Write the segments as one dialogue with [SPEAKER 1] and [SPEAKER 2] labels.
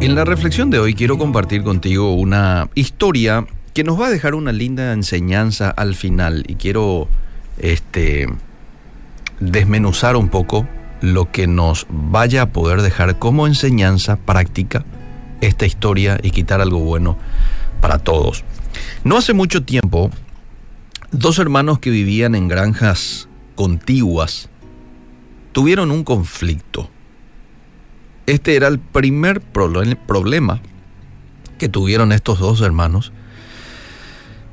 [SPEAKER 1] En la reflexión de hoy quiero compartir contigo una historia que nos va a dejar una linda enseñanza al final y quiero este desmenuzar un poco lo que nos vaya a poder dejar como enseñanza práctica esta historia y quitar algo bueno para todos. No hace mucho tiempo, dos hermanos que vivían en granjas contiguas tuvieron un conflicto. Este era el primer problema que tuvieron estos dos hermanos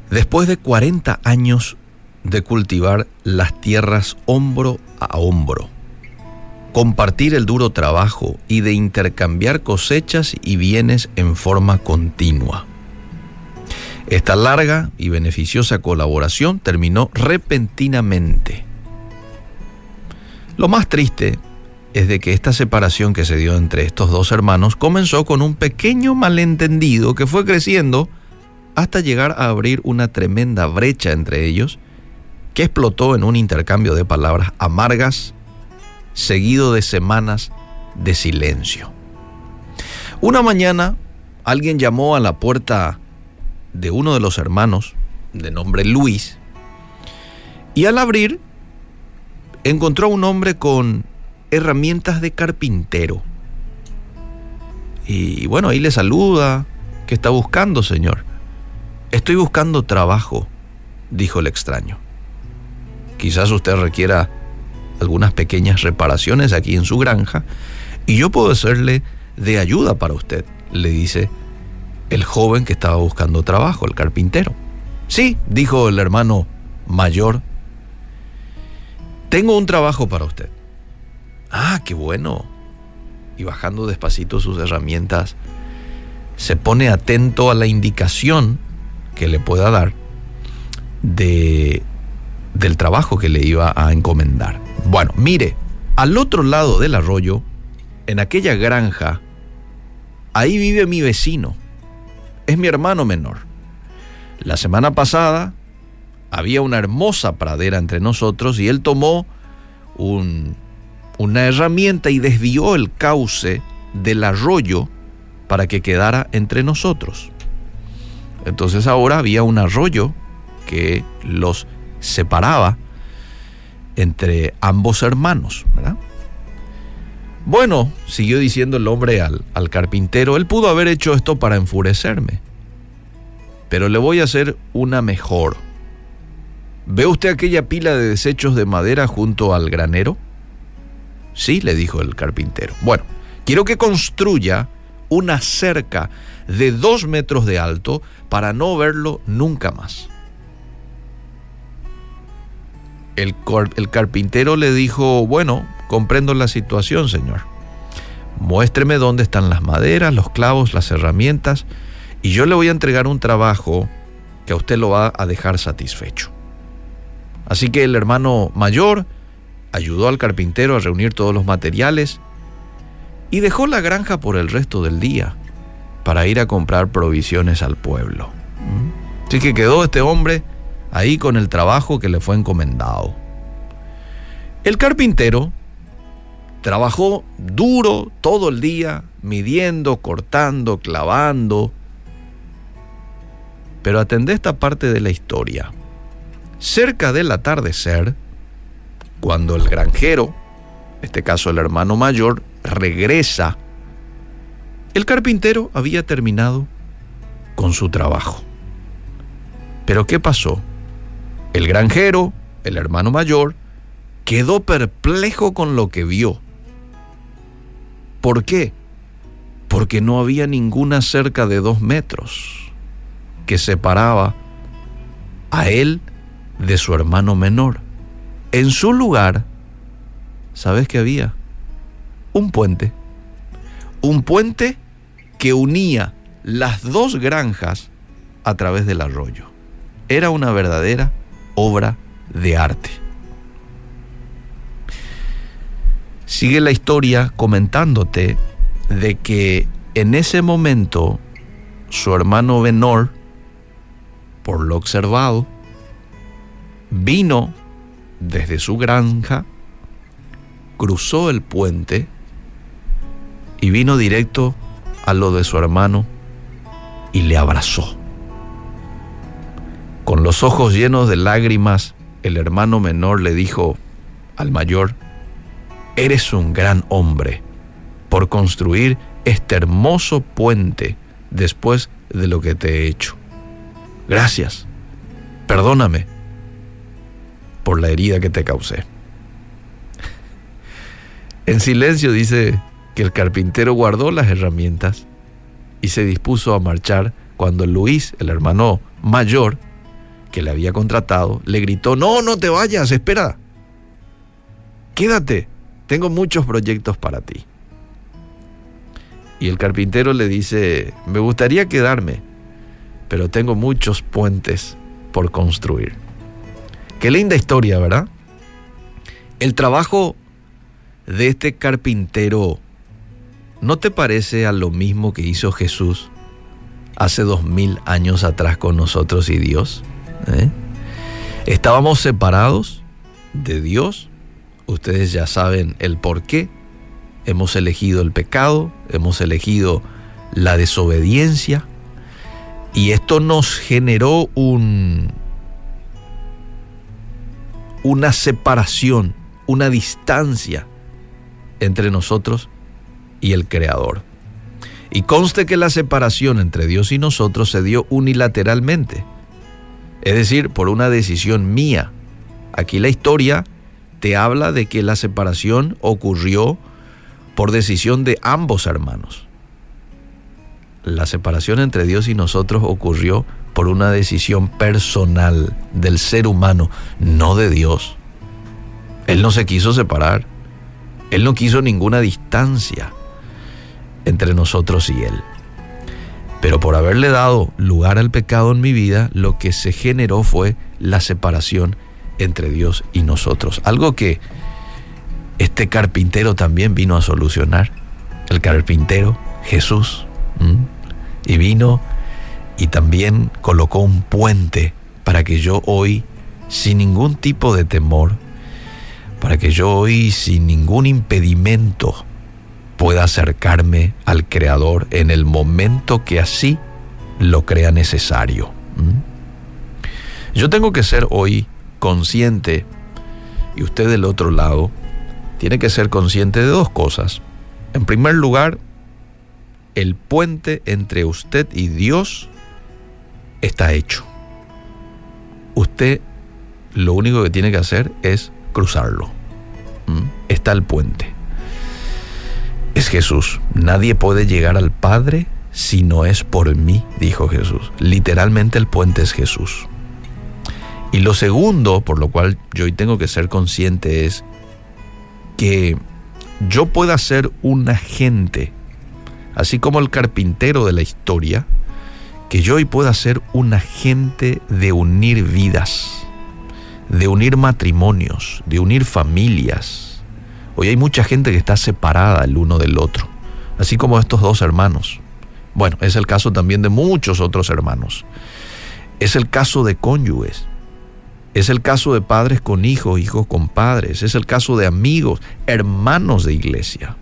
[SPEAKER 1] después de 40 años de cultivar las tierras hombro a hombro, compartir el duro trabajo y de intercambiar cosechas y bienes en forma continua. Esta larga y beneficiosa colaboración terminó repentinamente. Lo más triste es de que esta separación que se dio entre estos dos hermanos comenzó con un pequeño malentendido que fue creciendo hasta llegar a abrir una tremenda brecha entre ellos que explotó en un intercambio de palabras amargas seguido de semanas de silencio. Una mañana alguien llamó a la puerta de uno de los hermanos, de nombre Luis, y al abrir encontró a un hombre con herramientas de carpintero. Y bueno, ahí le saluda. ¿Qué está buscando, señor? Estoy buscando trabajo, dijo el extraño. Quizás usted requiera algunas pequeñas reparaciones aquí en su granja y yo puedo serle de ayuda para usted, le dice el joven que estaba buscando trabajo, el carpintero. Sí, dijo el hermano mayor, tengo un trabajo para usted. Ah, qué bueno. Y bajando despacito sus herramientas, se pone atento a la indicación que le pueda dar de, del trabajo que le iba a encomendar. Bueno, mire, al otro lado del arroyo, en aquella granja, ahí vive mi vecino. Es mi hermano menor. La semana pasada había una hermosa pradera entre nosotros y él tomó un una herramienta y desvió el cauce del arroyo para que quedara entre nosotros. Entonces ahora había un arroyo que los separaba entre ambos hermanos. Bueno, siguió diciendo el hombre al, al, carpintero, él pudo haber hecho esto para enfurecerme, pero le voy a hacer una mejor. ¿Ve usted aquella pila de desechos de madera junto al granero? Sí, le dijo el carpintero. Bueno, quiero que construya una cerca de dos metros de alto para no verlo nunca más. El, el, carpintero le dijo, bueno, comprendo la situación, señor. Muéstreme dónde están las maderas, los clavos, las herramientas, y yo le voy a entregar un trabajo que a usted lo va a dejar satisfecho. Así que el hermano mayor ayudó al carpintero a reunir todos los materiales y dejó la granja por el resto del día para ir a comprar provisiones al pueblo. Así que quedó este hombre ahí con el trabajo que le fue encomendado. El carpintero trabajó duro todo el día, midiendo, cortando, clavando. Pero atendé esta parte de la historia. Cerca del atardecer, cuando el granjero, en este caso el hermano mayor, regresa, el carpintero había terminado con su trabajo. Pero ¿qué pasó? El granjero, el hermano mayor, quedó perplejo con lo que vio. ¿Por qué? Porque no había ninguna cerca de dos metros que separaba a él de su hermano menor. En su lugar, ¿sabes qué había? Un puente. Un puente que unía las dos granjas a través del arroyo. Era una verdadera obra de arte. Sigue la historia comentándote de que en ese momento su hermano Benor, por lo observado, vino desde su granja, cruzó el puente y vino directo a lo de su hermano y le abrazó. Con los ojos llenos de lágrimas, el hermano menor le dijo al mayor, eres un gran hombre por construir este hermoso puente después de lo que te he hecho. Gracias. Perdóname por la herida que te causé. En silencio dice que el carpintero guardó las herramientas y se dispuso a marchar cuando Luis, el hermano mayor que le había contratado, le gritó, no, no te vayas, espera, quédate, tengo muchos proyectos para ti. Y el carpintero le dice, me gustaría quedarme, pero tengo muchos puentes por construir. Qué linda historia, ¿verdad? El trabajo de este carpintero ¿no te parece a lo mismo que hizo Jesús hace dos mil años atrás con nosotros y Dios? ¿Eh? Estábamos separados de Dios, ustedes ya saben el por qué, hemos elegido el pecado, hemos elegido la desobediencia y esto nos generó un, una separación, una distancia entre nosotros y el Creador. Y conste que la separación entre Dios y nosotros se dio unilateralmente, es decir, por una decisión mía. Aquí la historia te habla de que la separación ocurrió por decisión de ambos hermanos. La separación entre Dios y nosotros ocurrió por una decisión personal del ser humano, no de Dios. Él no se quiso separar. Él no quiso ninguna distancia entre nosotros y Él. Pero por haberle dado lugar al pecado en mi vida, lo que se generó fue la separación entre Dios y nosotros. Algo que este carpintero también vino a solucionar. El carpintero, Jesús. Y vino y también colocó un puente para que yo hoy, sin ningún tipo de temor, para que yo hoy, sin ningún impedimento, pueda acercarme al Creador en el momento que así lo crea necesario. Yo tengo que ser hoy consciente, y usted del otro lado, tiene que ser consciente de dos cosas. En primer lugar, el puente entre usted y Dios está hecho. Usted lo único que tiene que hacer es cruzarlo. Está el puente es Jesús. Nadie puede llegar al Padre si no es por mí, dijo Jesús. Literalmente el puente es Jesús. Y lo segundo, por lo cual yo hoy tengo que ser consciente, es que yo pueda ser un agente, así como el carpintero de la historia, que yo hoy pueda ser un agente de unir vidas, de unir matrimonios, de unir familias, Hoy hay mucha gente que está separada el uno del otro, así como estos dos hermanos. Bueno, es el caso también de muchos otros hermanos. Es el caso de cónyuges. Es el caso de padres con hijos, hijos con padres. Es el caso de amigos, hermanos de iglesia.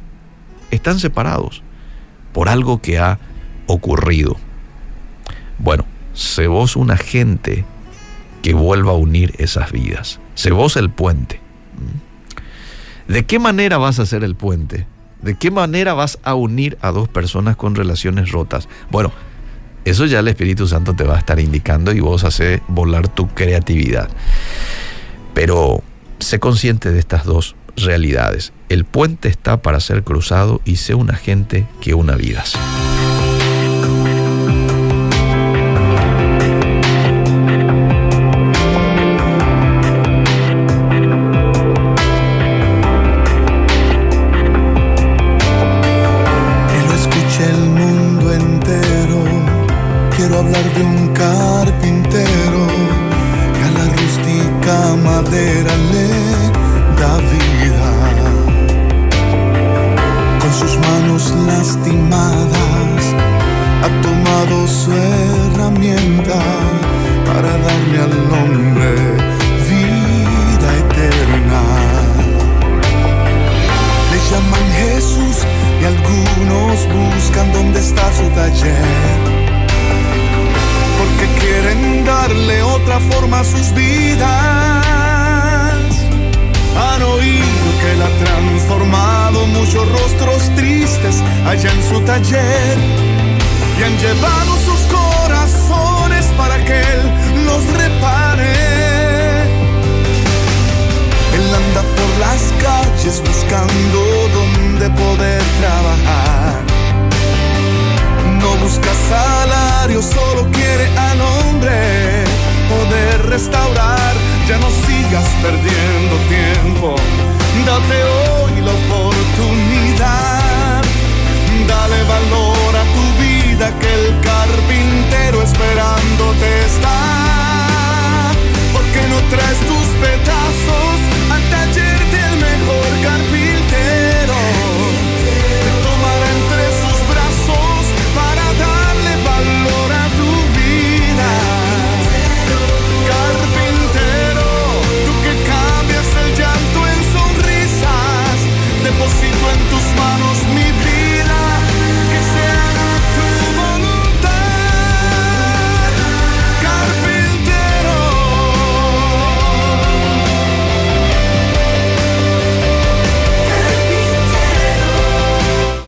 [SPEAKER 1] Están separados por algo que ha ocurrido. Bueno, sé vos un agente que vuelva a unir esas vidas. Sé vos el puente. ¿De qué manera vas a hacer el puente? ¿De qué manera vas a unir a dos personas con relaciones rotas? Bueno, eso ya el Espíritu Santo te va a estar indicando y vos hace volar tu creatividad. Pero sé consciente de estas dos realidades. El puente está para ser cruzado y sé una gente que una vidas. lastimadas, ha tomado su herramienta para darle al hombre vida eterna. Le llaman Jesús y algunos
[SPEAKER 2] buscan dónde está
[SPEAKER 1] su taller, porque quieren darle otra forma a sus vidas. Allá en su taller y han llevado sus corazones para que él los repare. Él anda por las calles buscando dónde poder trabajar no busca salario, solo quiere al hombre poder restaurar. Ya no sigas perdiendo tiempo, date hoy la oportunidad. sale vallone